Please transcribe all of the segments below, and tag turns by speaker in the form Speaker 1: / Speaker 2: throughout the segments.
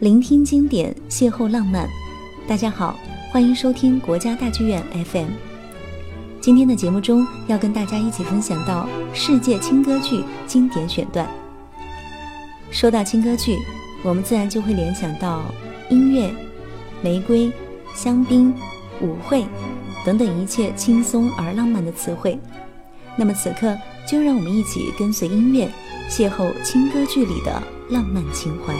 Speaker 1: 聆听经典，邂逅浪漫。大家好，欢迎收听国家大剧院 FM。今天的节目中，要跟大家一起分享到世界轻歌剧经典选段。说到轻歌剧，我们自然就会联想到音乐、玫瑰、香槟、舞会等等一切轻松而浪漫的词汇。那么此刻，就让我们一起跟随音乐，邂逅轻歌剧里的浪漫情怀。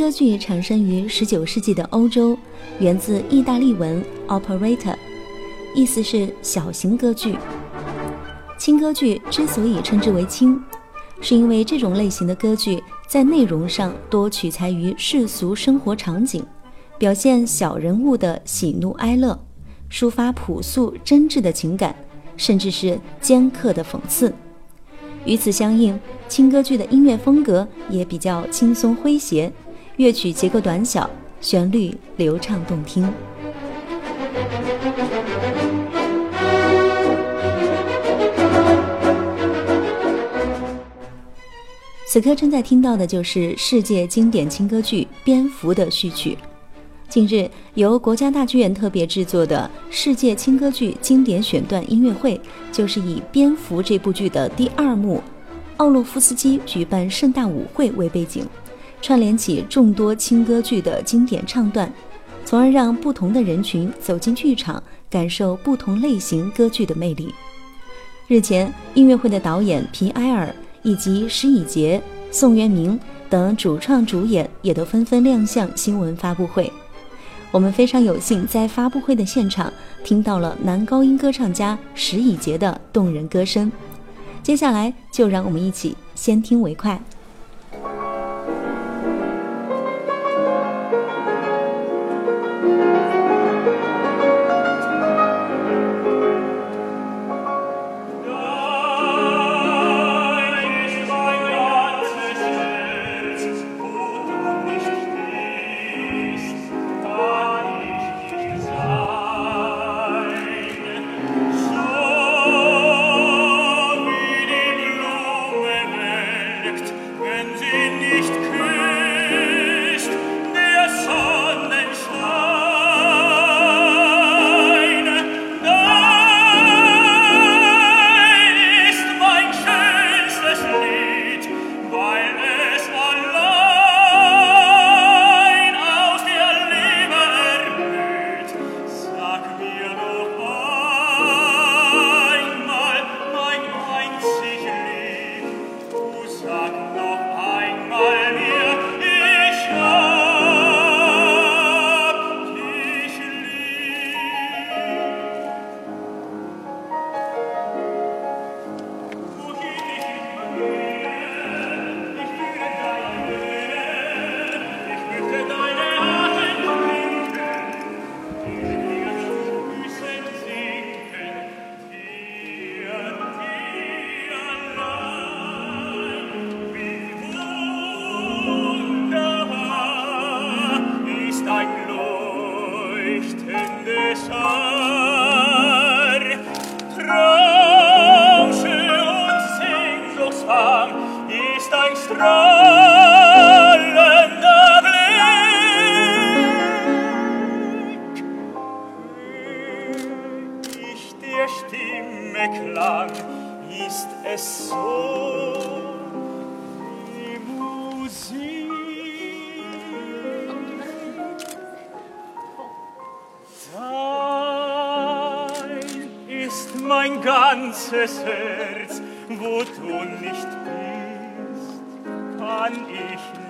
Speaker 1: 歌剧产生于19世纪的欧洲，源自意大利文 “operetta”，意思是小型歌剧。轻歌剧之所以称之为轻，是因为这种类型的歌剧在内容上多取材于世俗生活场景，表现小人物的喜怒哀乐，抒发朴素真挚的情感，甚至是尖刻的讽刺。与此相应，轻歌剧的音乐风格也比较轻松诙谐。乐曲结构短小，旋律流畅动听。此刻正在听到的就是世界经典轻歌剧《蝙蝠》的序曲。近日，由国家大剧院特别制作的世界轻歌剧经典选段音乐会，就是以《蝙蝠》这部剧的第二幕，奥洛夫斯基举办盛大舞会为背景。串联起众多轻歌剧的经典唱段，从而让不同的人群走进剧场，感受不同类型歌剧的魅力。日前，音乐会的导演皮埃尔以及石以洁、宋元明等主创主演也都纷纷亮相新闻发布会。我们非常有幸在发布会的现场听到了男高音歌唱家石以洁的动人歌声。接下来，就让我们一起先听为快。
Speaker 2: der Stimme klang, ist es so, die Musik. Dein ist mein ganzes Herz, wo du nicht bist, kann ich nicht.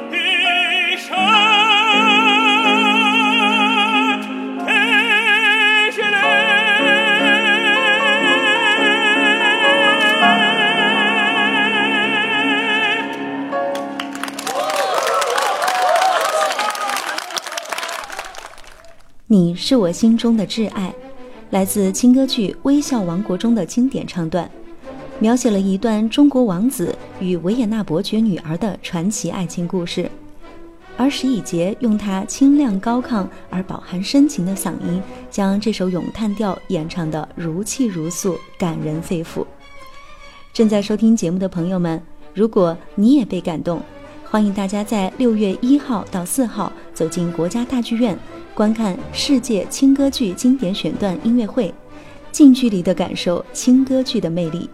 Speaker 1: 你是我心中的挚爱，来自轻歌剧《微笑王国》中的经典唱段，描写了一段中国王子与维也纳伯爵女儿的传奇爱情故事。而石以杰用他清亮高亢而饱含深情的嗓音，将这首咏叹调演唱得如泣如诉，感人肺腑。正在收听节目的朋友们，如果你也被感动，欢迎大家在六月一号到四号走进国家大剧院，观看世界轻歌剧经典选段音乐会，近距离的感受轻歌剧的魅力。